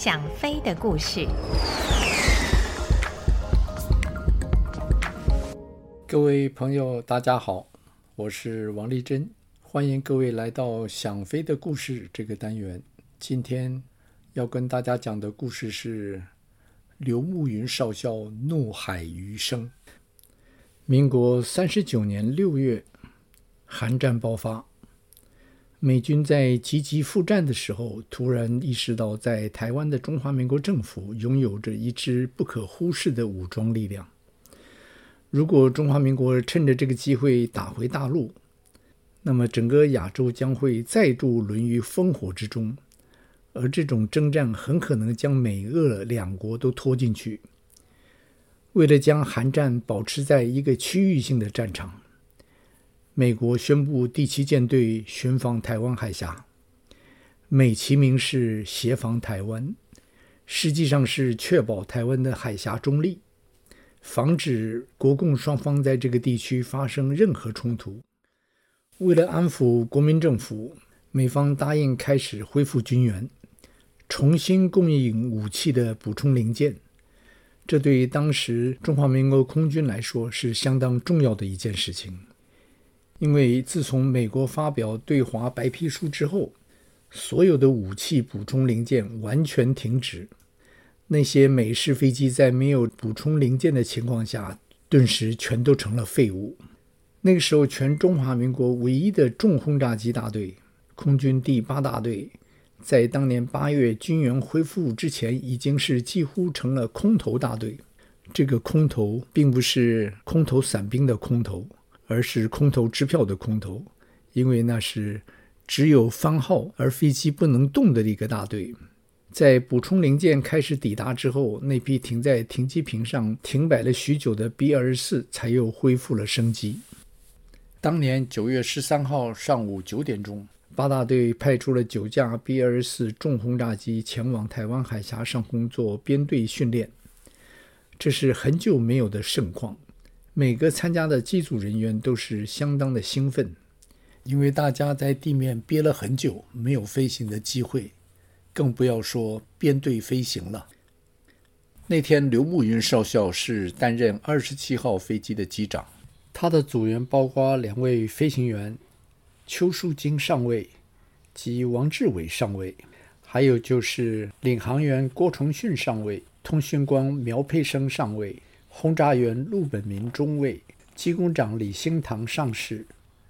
想飞的故事。各位朋友，大家好，我是王丽珍，欢迎各位来到《想飞的故事》这个单元。今天要跟大家讲的故事是刘慕云少校怒海余生。民国三十九年六月，韩战爆发，美军在积极复战的时候，突然意识到在台湾的中华民国政府拥有着一支不可忽视的武装力量。如果中华民国趁着这个机会打回大陆，那么整个亚洲将会再度沦于烽火之中，而这种征战很可能将美俄两国都拖进去。为了将韩战保持在一个区域性的战场，美国宣布第七舰队巡防台湾海峡，美其名是协防台湾，实际上是确保台湾的海峡中立。防止国共双方在这个地区发生任何冲突。为了安抚国民政府，美方答应开始恢复军援，重新供应武器的补充零件。这对于当时中华民国空军来说是相当重要的一件事情，因为自从美国发表对华白皮书之后，所有的武器补充零件完全停止。那些美式飞机在没有补充零件的情况下，顿时全都成了废物。那个时候，全中华民国唯一的重轰炸机大队——空军第八大队，在当年八月军援恢复之前，已经是几乎成了空投大队。这个空投并不是空投伞兵的空投，而是空投支票的空投，因为那是只有番号而飞机不能动的一个大队。在补充零件开始抵达之后，那批停在停机坪上停摆了许久的 B 二十四才又恢复了生机。当年九月十三号上午九点钟，八大队派出了九架 B 二十四重轰炸机前往台湾海峡上空做编队训练，这是很久没有的盛况。每个参加的机组人员都是相当的兴奋，因为大家在地面憋了很久，没有飞行的机会。更不要说编队飞行了。那天，刘慕云少校是担任二十七号飞机的机长，他的组员包括两位飞行员邱树金上尉及王志伟上尉，还有就是领航员郭崇训上尉、通讯官苗佩生上尉、轰炸员陆本民中尉、机工长李兴堂上士，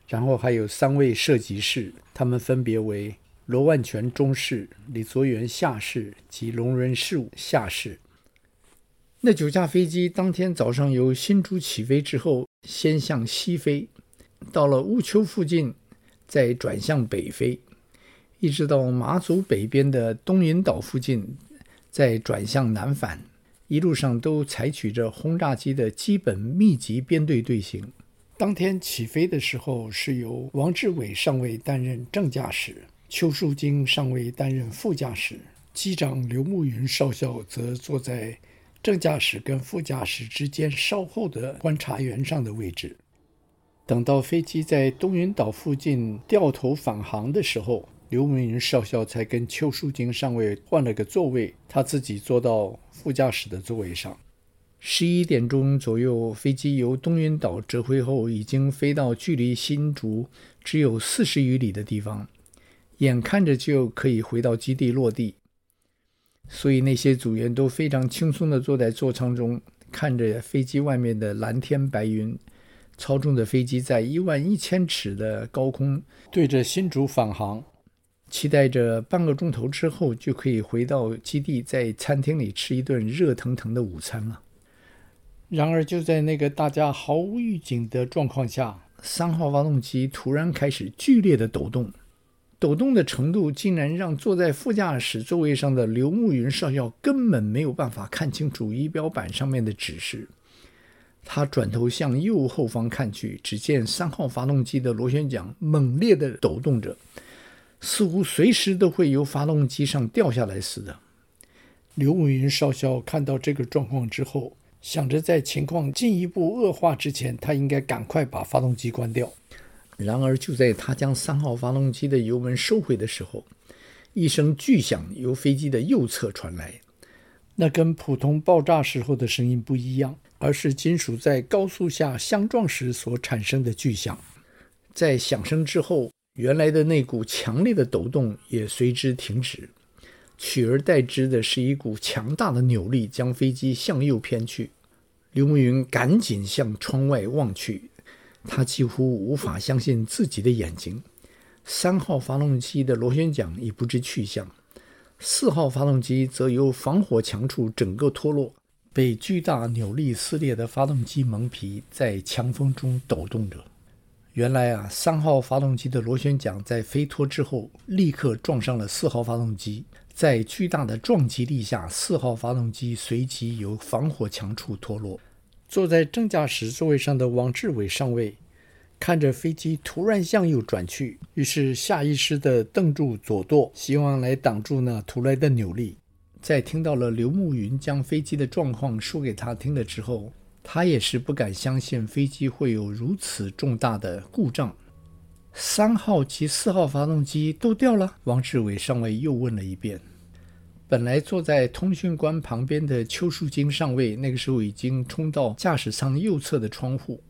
然后还有三位射击士，他们分别为。罗万全中士、李卓元下士及龙仁士下士。那九架飞机当天早上由新竹起飞之后，先向西飞，到了乌丘附近，再转向北飞，一直到马祖北边的东引岛附近，再转向南返。一路上都采取着轰炸机的基本密集编队队形。当天起飞的时候，是由王志伟上尉担任正驾驶。邱树金上尉担任副驾驶，机长刘慕云少校则坐在正驾驶跟副驾驶之间稍后的观察员上的位置。等到飞机在东云岛附近掉头返航的时候，刘明云少校才跟邱树京上尉换了个座位，他自己坐到副驾驶的座位上。十一点钟左右，飞机由东云岛折回后，已经飞到距离新竹只有四十余里的地方。眼看着就可以回到基地落地，所以那些组员都非常轻松地坐在座舱中，看着飞机外面的蓝天白云，操纵着飞机在一万一千尺的高空对着新竹返航，期待着半个钟头之后就可以回到基地，在餐厅里吃一顿热腾腾的午餐了。然而，就在那个大家毫无预警的状况下，三号发动机突然开始剧烈的抖动。抖动的程度竟然让坐在副驾驶座位上的刘慕云少校根本没有办法看清楚仪表板上面的指示。他转头向右后方看去，只见三号发动机的螺旋桨猛烈地抖动着，似乎随时都会由发动机上掉下来似的。刘慕云少校看到这个状况之后，想着在情况进一步恶化之前，他应该赶快把发动机关掉。然而，就在他将三号发动机的油门收回的时候，一声巨响由飞机的右侧传来，那跟普通爆炸时候的声音不一样，而是金属在高速下相撞时所产生的巨响。在响声之后，原来的那股强烈的抖动也随之停止，取而代之的是一股强大的扭力，将飞机向右偏去。刘慕云赶紧向窗外望去，他几乎无法相信自己的眼睛。三号发动机的螺旋桨已不知去向，四号发动机则由防火墙处整个脱落，被巨大扭力撕裂的发动机蒙皮在强风中抖动着。原来啊，三号发动机的螺旋桨在飞脱之后，立刻撞上了四号发动机。在巨大的撞击力下，四号发动机随即由防火墙处脱落。坐在正驾驶座位上的王志伟上尉看着飞机突然向右转去，于是下意识地蹬住左舵，希望来挡住那突来的扭力。在听到了刘慕云将飞机的状况说给他听了之后，他也是不敢相信飞机会有如此重大的故障。三号及四号发动机都掉了。王志伟上尉又问了一遍。本来坐在通讯官旁边的邱树金上尉，那个时候已经冲到驾驶舱右侧的窗户，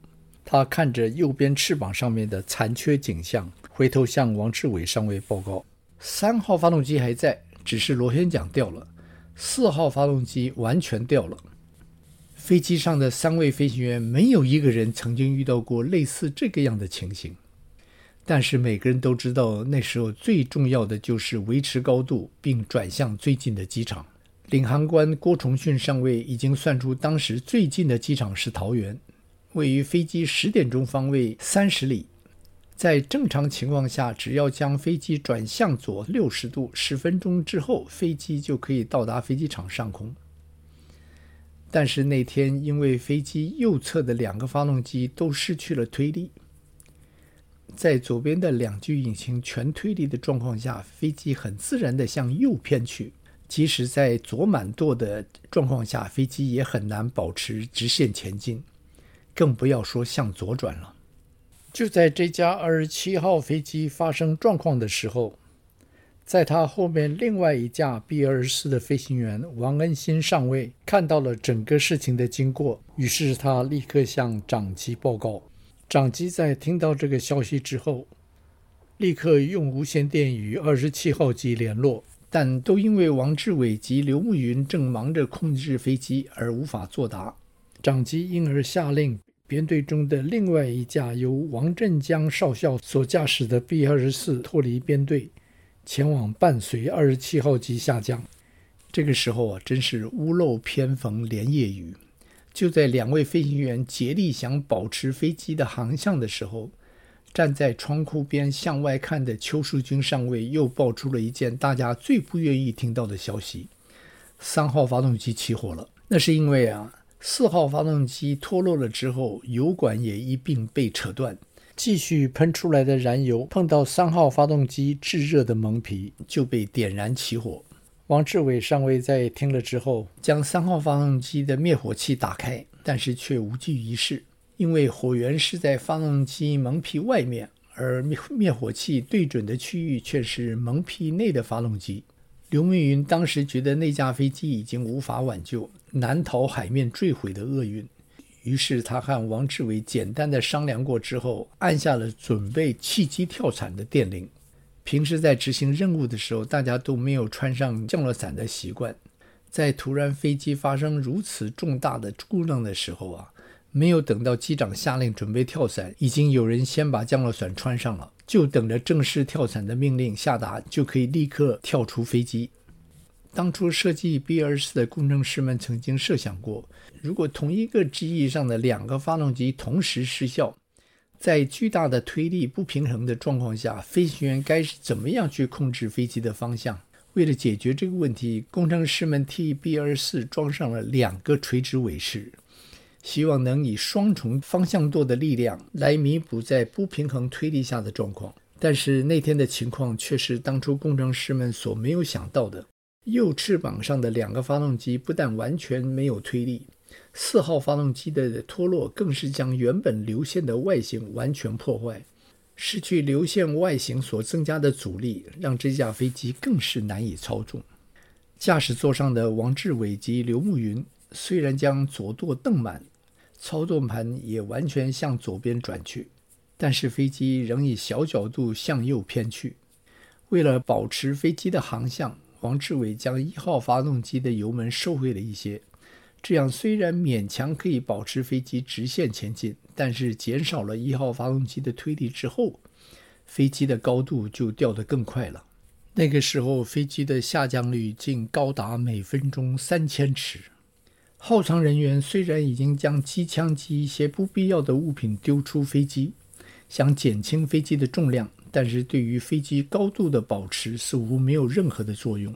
他看着右边翅膀上面的残缺景象，回头向王志伟上尉报告：三号发动机还在，只是螺旋桨掉了；四号发动机完全掉了。飞机上的三位飞行员没有一个人曾经遇到过类似这个样的情形，但是每个人都知道，那时候最重要的就是维持高度，并转向最近的机场。领航官郭崇训上尉已经算出当时最近的机场是桃园，位于飞机十点钟方位三十里。在正常情况下，只要将飞机转向左六十度，十分钟之后，飞机就可以到达飞机场上空。但是那天，因为飞机右侧的两个发动机都失去了推力，在左边的两具引擎全推力的状况下，飞机很自然地向右偏去。即使在左满舵的状况下，飞机也很难保持直线前进，更不要说向左转了。就在这架二十七号飞机发生状况的时候，在他后面，另外一架 B 二十四的飞行员王恩新上尉看到了整个事情的经过，于是他立刻向长机报告。长机在听到这个消息之后，立刻用无线电与二十七号机联络，但都因为王志伟及刘慕云正忙着控制飞机而无法作答。长机因而下令编队中的另外一架由王振江少校所驾驶的 B 二十四脱离编队。前往伴随二十七号机下降，这个时候啊，真是屋漏偏逢连夜雨。就在两位飞行员竭力想保持飞机的航向的时候，站在窗户边向外看的邱树军上尉又爆出了一件大家最不愿意听到的消息：三号发动机起火了。那是因为啊，四号发动机脱落了之后，油管也一并被扯断。继续喷出来的燃油碰到三号发动机炙热的蒙皮，就被点燃起火。王志伟上尉在听了之后，将三号发动机的灭火器打开，但是却无济于事，因为火源是在发动机蒙皮外面，而灭灭火器对准的区域却是蒙皮内的发动机。刘明云当时觉得那架飞机已经无法挽救，难逃海面坠毁的厄运。于是他和王志伟简单的商量过之后，按下了准备弃机跳伞的电铃。平时在执行任务的时候，大家都没有穿上降落伞的习惯。在突然飞机发生如此重大的故障的时候啊，没有等到机长下令准备跳伞，已经有人先把降落伞穿上了，就等着正式跳伞的命令下达，就可以立刻跳出飞机。当初设计 B-24 的工程师们曾经设想过，如果同一个机翼上的两个发动机同时失效，在巨大的推力不平衡的状况下，飞行员该是怎么样去控制飞机的方向？为了解决这个问题，工程师们替 B-24 装上了两个垂直尾饰，希望能以双重方向舵的力量来弥补在不平衡推力下的状况。但是那天的情况却是当初工程师们所没有想到的。右翅膀上的两个发动机不但完全没有推力，四号发动机的脱落更是将原本流线的外形完全破坏。失去流线外形所增加的阻力，让这架飞机更是难以操纵。驾驶座上的王志伟及刘慕云虽然将左舵蹬满，操纵盘也完全向左边转去，但是飞机仍以小角度向右偏去。为了保持飞机的航向，王志伟将一号发动机的油门收回了一些。这样虽然勉强可以保持飞机直线前进，但是减少了一号发动机的推力之后，飞机的高度就掉得更快了。那个时候，飞机的下降率竟高达每分钟三千尺。后舱人员虽然已经将机枪及一些不必要的物品丢出飞机，想减轻飞机的重量，但是对于飞机高度的保持似乎没有任何的作用。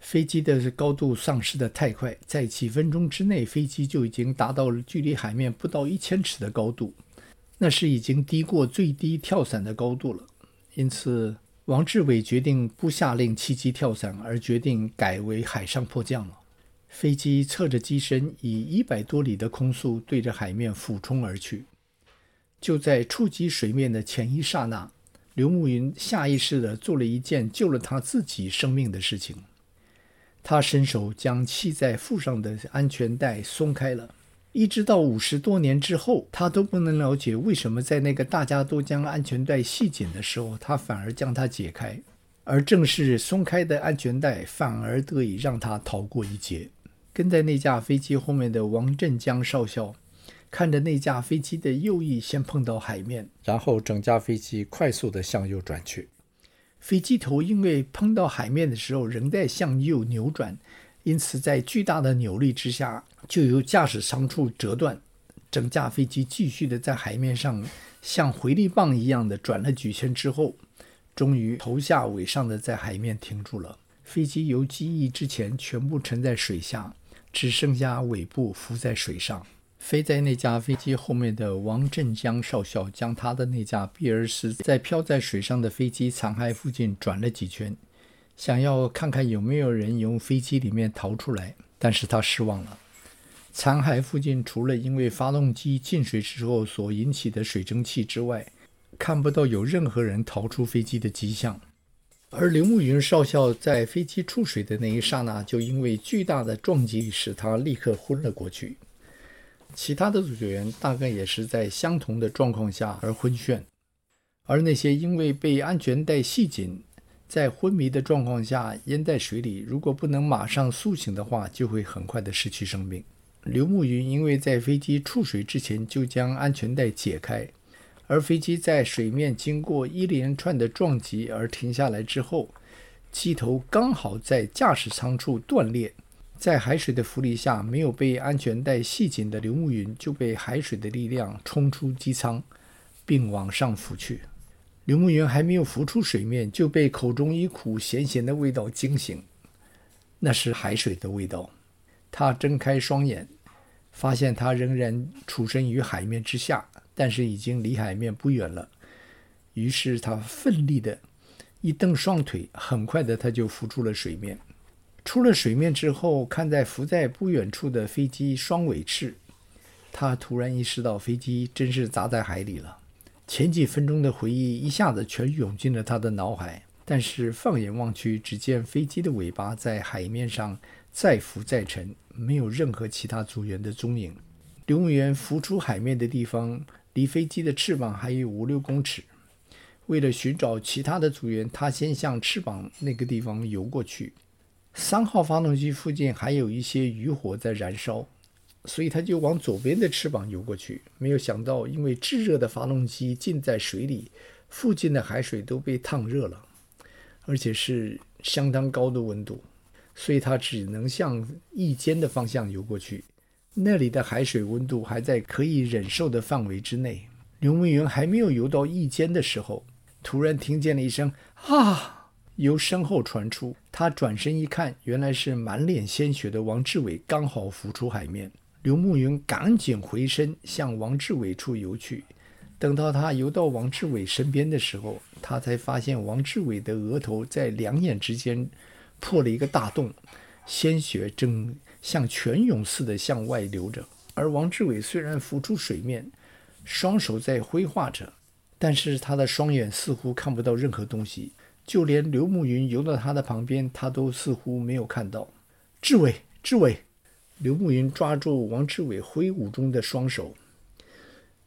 飞机的高度丧失得太快，在几分钟之内，飞机就已经达到了距离海面不到一千尺的高度，那是已经低过最低跳伞的高度了。因此，王志伟决定不下令弃机跳伞，而决定改为海上迫降了。飞机侧着机身，以一百多里的空速对着海面俯冲而去。就在触及水面的前一刹那，刘慕云下意识地做了一件救了他自己生命的事情。他伸手将系在腹上的安全带松开了，一直到五十多年之后，他都不能了解为什么在那个大家都将安全带系紧的时候，他反而将它解开，而正是松开的安全带，反而得以让他逃过一劫。跟在那架飞机后面的王振江少校，看着那架飞机的右翼先碰到海面，然后整架飞机快速地向右转去。飞机头因为碰到海面的时候仍在向右扭转，因此在巨大的扭力之下，就由驾驶舱处折断，整架飞机继续的在海面上像回力棒一样的转了几圈之后，终于头下尾上的在海面停住了。飞机由机翼之前全部沉在水下，只剩下尾部浮在水上。飞在那架飞机后面的王振江少校，将他的那架 B 二四在漂在水上的飞机残骸附近转了几圈，想要看看有没有人由飞机里面逃出来，但是他失望了。残骸附近除了因为发动机进水之后所引起的水蒸气之外，看不到有任何人逃出飞机的迹象。而刘慕云少校在飞机出水的那一刹那，就因为巨大的撞击使他立刻昏了过去。其他的组学员大概也是在相同的状况下而昏眩，而那些因为被安全带系紧，在昏迷的状况下淹在水里，如果不能马上苏醒的话，就会很快的失去生命。刘慕云因为在飞机触水之前就将安全带解开，而飞机在水面经过一连串的撞击而停下来之后，机头刚好在驾驶舱处断裂。在海水的浮力下，没有被安全带系紧的刘慕云就被海水的力量冲出机舱，并往上浮去。刘慕云还没有浮出水面，就被口中一股咸咸的味道惊醒，那是海水的味道。他睁开双眼，发现他仍然处身于海面之下，但是已经离海面不远了。于是他奋力的一蹬双腿，很快的他就浮出了水面。出了水面之后，看在浮在不远处的飞机双尾翅，他突然意识到飞机真是砸在海里了。前几分钟的回忆一下子全涌进了他的脑海。但是放眼望去，只见飞机的尾巴在海面上再浮再沉，没有任何其他组员的踪影。刘慕云浮出海面的地方离飞机的翅膀还有五六公尺。为了寻找其他的组员，他先向翅膀那个地方游过去。三号发动机附近还有一些余火在燃烧，所以他就往左边的翅膀游过去。没有想到，因为炙热的发动机浸在水里，附近的海水都被烫热了，而且是相当高的温度，所以他只能向翼尖的方向游过去。那里的海水温度还在可以忍受的范围之内。刘慕云还没有游到翼尖的时候，突然听见了一声“啊”。由身后传出，他转身一看，原来是满脸鲜血的王志伟刚好浮出海面。刘慕云赶紧回身向王志伟处游去。等到他游到王志伟身边的时候，他才发现王志伟的额头在两眼之间破了一个大洞，鲜血正像泉涌似的向外流着。而王志伟虽然浮出水面，双手在挥画着。但是他的双眼似乎看不到任何东西，就连刘慕云游到他的旁边，他都似乎没有看到。志伟，志伟！刘慕云抓住王志伟挥舞中的双手。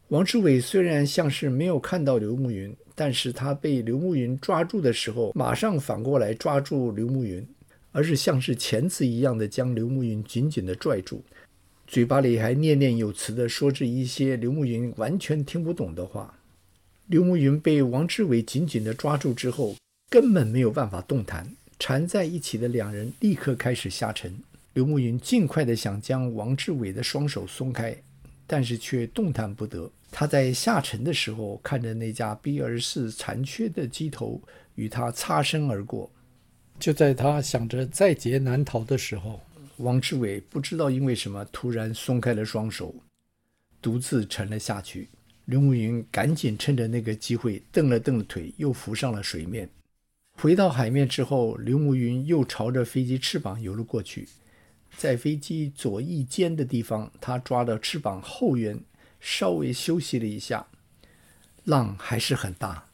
王志伟虽然像是没有看到刘慕云，但是他被刘慕云抓住的时候，马上反过来抓住刘慕云，而是像是钳子一样的将刘慕云紧紧的拽住，嘴巴里还念念有词的说着一些刘慕云完全听不懂的话。刘慕云被王志伟紧紧的抓住之后，根本没有办法动弹，缠在一起的两人立刻开始下沉。刘慕云尽快地想将王志伟的双手松开，但是却动弹不得。他在下沉的时候，看着那架 B 二四残缺的机头与他擦身而过。就在他想着在劫难逃的时候，王志伟不知道因为什么突然松开了双手，独自沉了下去。刘慕云赶紧趁着那个机会蹬了蹬腿，又浮上了水面。回到海面之后，刘慕云又朝着飞机翅膀游了过去。在飞机左翼尖的地方，他抓着翅膀后缘，稍微休息了一下。浪还是很大，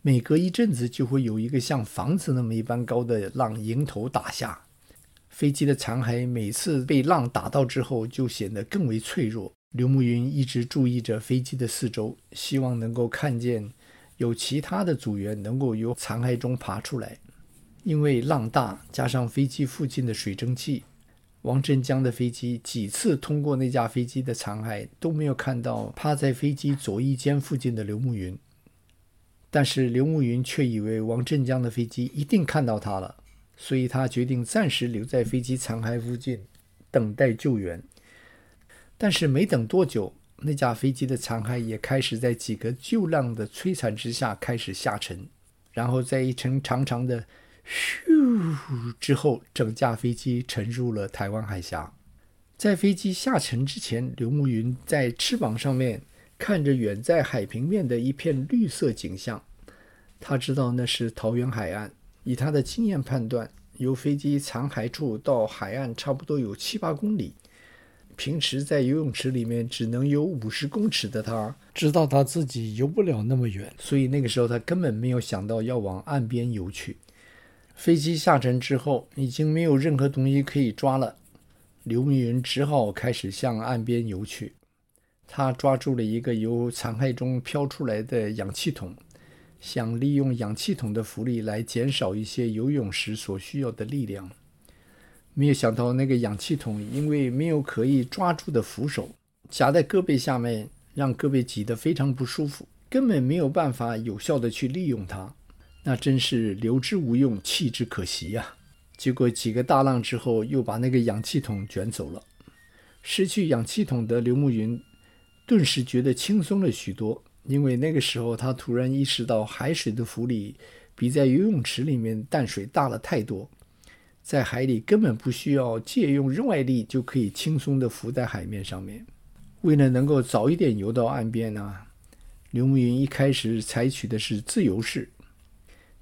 每隔一阵子就会有一个像房子那么一般高的浪迎头打下。飞机的残骸每次被浪打到之后，就显得更为脆弱。刘慕云一直注意着飞机的四周，希望能够看见有其他的组员能够由残骸中爬出来。因为浪大，加上飞机附近的水蒸气。王振江的飞机几次通过那架飞机的残骸，都没有看到趴在飞机左翼尖附近的刘慕云。但是刘慕云却以为王振江的飞机一定看到他了，所以他决定暂时留在飞机残骸附近，等待救援。但是没等多久，那架飞机的残骸也开始在几个旧浪的摧残之下开始下沉，然后在一层长长的。咻！之后，整架飞机沉入了台湾海峡。在飞机下沉之前，刘慕云在翅膀上面看着远在海平面的一片绿色景象。他知道那是桃园海岸。以他的经验判断，由飞机残骸处到海岸差不多有七八公里。平时在游泳池里面只能游五十公尺的他，知道他自己游不了那么远，所以那个时候他根本没有想到要往岸边游去。飞机下沉之后，已经没有任何东西可以抓了。刘明云只好开始向岸边游去。他抓住了一个由残骸中飘出来的氧气筒，想利用氧气筒的浮力来减少一些游泳时所需要的力量。没有想到，那个氧气筒因为没有可以抓住的扶手，夹在胳膊下面，让胳膊挤得非常不舒服，根本没有办法有效地去利用它。那真是留之无用，弃之可惜呀！结果几个大浪之后，又把那个氧气筒卷走了。失去氧气筒的刘慕云顿时觉得轻松了许多，因为那个时候他突然意识到海水的浮力比在游泳池里面淡水大了太多，在海里根本不需要借用外力就可以轻松地浮在海面上面。为了能够早一点游到岸边呢，刘慕云一开始采取的是自由式。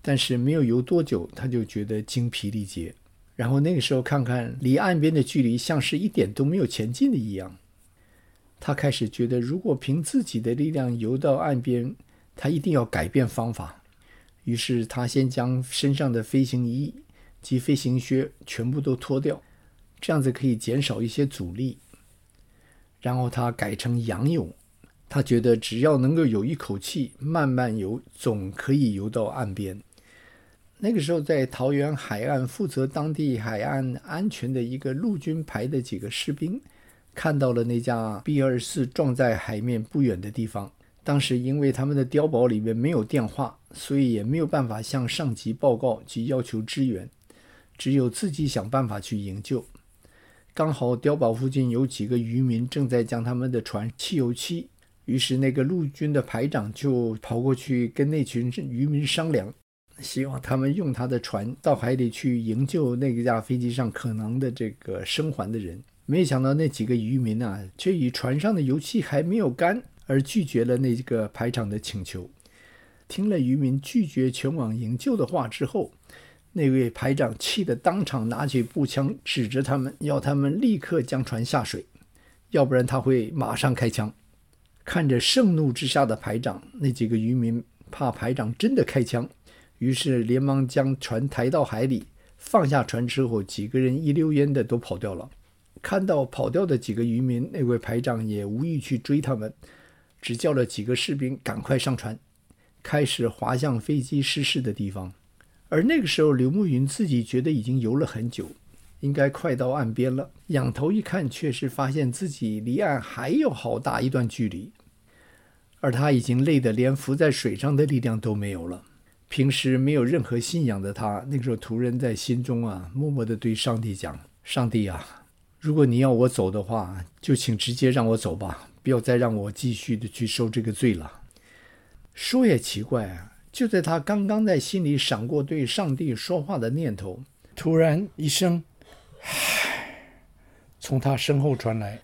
但是没有游多久，他就觉得精疲力竭。然后那个时候看看离岸边的距离，像是一点都没有前进的一样。他开始觉得，如果凭自己的力量游到岸边，他一定要改变方法。于是他先将身上的飞行衣及飞行靴全部都脱掉，这样子可以减少一些阻力。然后他改成仰泳。他觉得只要能够有一口气慢慢游，总可以游到岸边。那个时候，在桃园海岸负责当地海岸安全的一个陆军排的几个士兵，看到了那架 B-24 撞在海面不远的地方。当时因为他们的碉堡里面没有电话，所以也没有办法向上级报告及要求支援，只有自己想办法去营救。刚好碉堡附近有几个渔民正在将他们的船汽油漆，于是那个陆军的排长就跑过去跟那群渔民商量。希望他们用他的船到海里去营救那个架飞机上可能的这个生还的人。没想到那几个渔民啊，却以船上的油漆还没有干而拒绝了那个排长的请求。听了渔民拒绝前往营救的话之后，那位排长气得当场拿起步枪指着他们，要他们立刻将船下水，要不然他会马上开枪。看着盛怒之下的排长，那几个渔民怕排长真的开枪，于是连忙将船抬到海里，放下船之后，几个人一溜烟的都跑掉了。看到跑掉的几个渔民，那位排长也无意去追他们，只叫了几个士兵赶快上船，开始划向飞机失事的地方。而那个时候，刘慕云自己觉得已经游了很久，应该快到岸边了。仰头一看，却是发现自己离岸还有好大一段距离，而他已经累得连浮在水上的力量都没有了。平时没有任何信仰的他，那个时候突然在心中啊，默默地对上帝讲：“上帝啊，如果你要我走的话，就请直接让我走吧，不要再让我继续的去受这个罪了。”说也奇怪啊。就在他刚刚在心里闪过对上帝说话的念头，突然一声“”从他身后传来。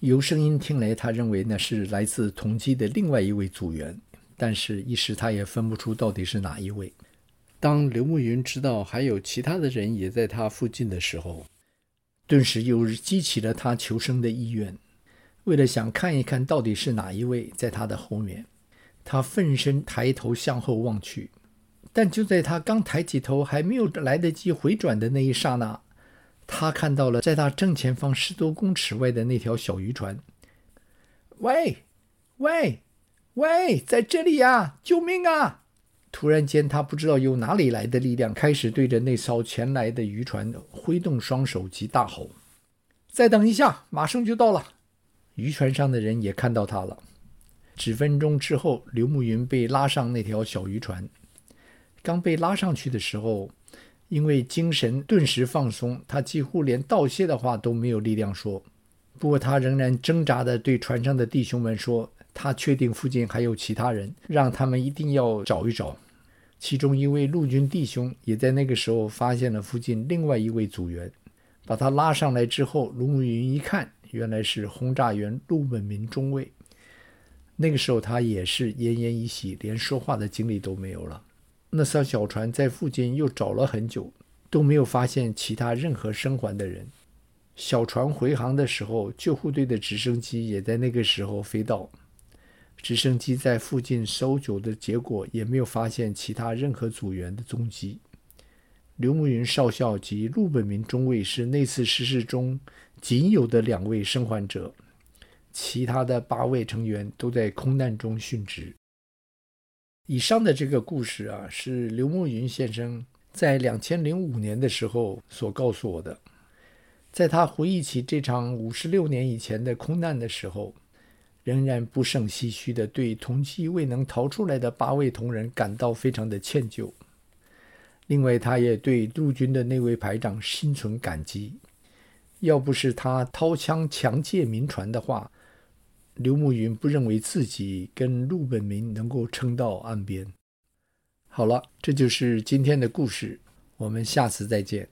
由声音听来，他认为那是来自同机的另外一位组员，但是一时他也分不出到底是哪一位。当刘慕云知道还有其他的人也在他附近的时候，顿时又激起了他求生的意愿，为了想看一看到底是哪一位在他的后面。他奋身抬头向后望去，但就在他刚抬起头，还没有来得及回转的那一刹那，他看到了在他正前方十多公尺外的那条小渔船。喂，喂，喂，在这里呀！救命啊！突然间，他不知道由哪里来的力量，开始对着那艘前来的渔船挥动双手及大吼：“再等一下，马上就到了！”渔船上的人也看到他了。几分钟之后，刘慕云被拉上那条小渔船。刚被拉上去的时候，因为精神顿时放松，他几乎连道谢的话都没有力量说。不过他仍然挣扎地对船上的弟兄们说：“他确定附近还有其他人，让他们一定要找一找。”其中一位陆军弟兄也在那个时候发现了附近另外一位组员，把他拉上来之后，刘慕云一看，原来是轰炸员陆本明中尉。那个时候他也是奄奄一息，连说话的精力都没有了。那艘小船在附近又找了很久，都没有发现其他任何生还的人。小船回航的时候，救护队的直升机也在那个时候飞到。直升机在附近搜救的结果，也没有发现其他任何组员的踪迹。刘慕云少校及陆本明中尉是那次失事中仅有的两位生还者。其他的八位成员都在空难中殉职。以上的这个故事啊，是刘慕云先生在两千零五年的时候所告诉我的。在他回忆起这场五十六年以前的空难的时候，仍然不胜唏嘘的对同期未能逃出来的八位同仁感到非常的歉疚。另外，他也对陆军的那位排长心存感激。要不是他掏枪强借民船的话，刘慕云不认为自己跟陆本明能够撑到岸边。好了，这就是今天的故事，我们下次再见。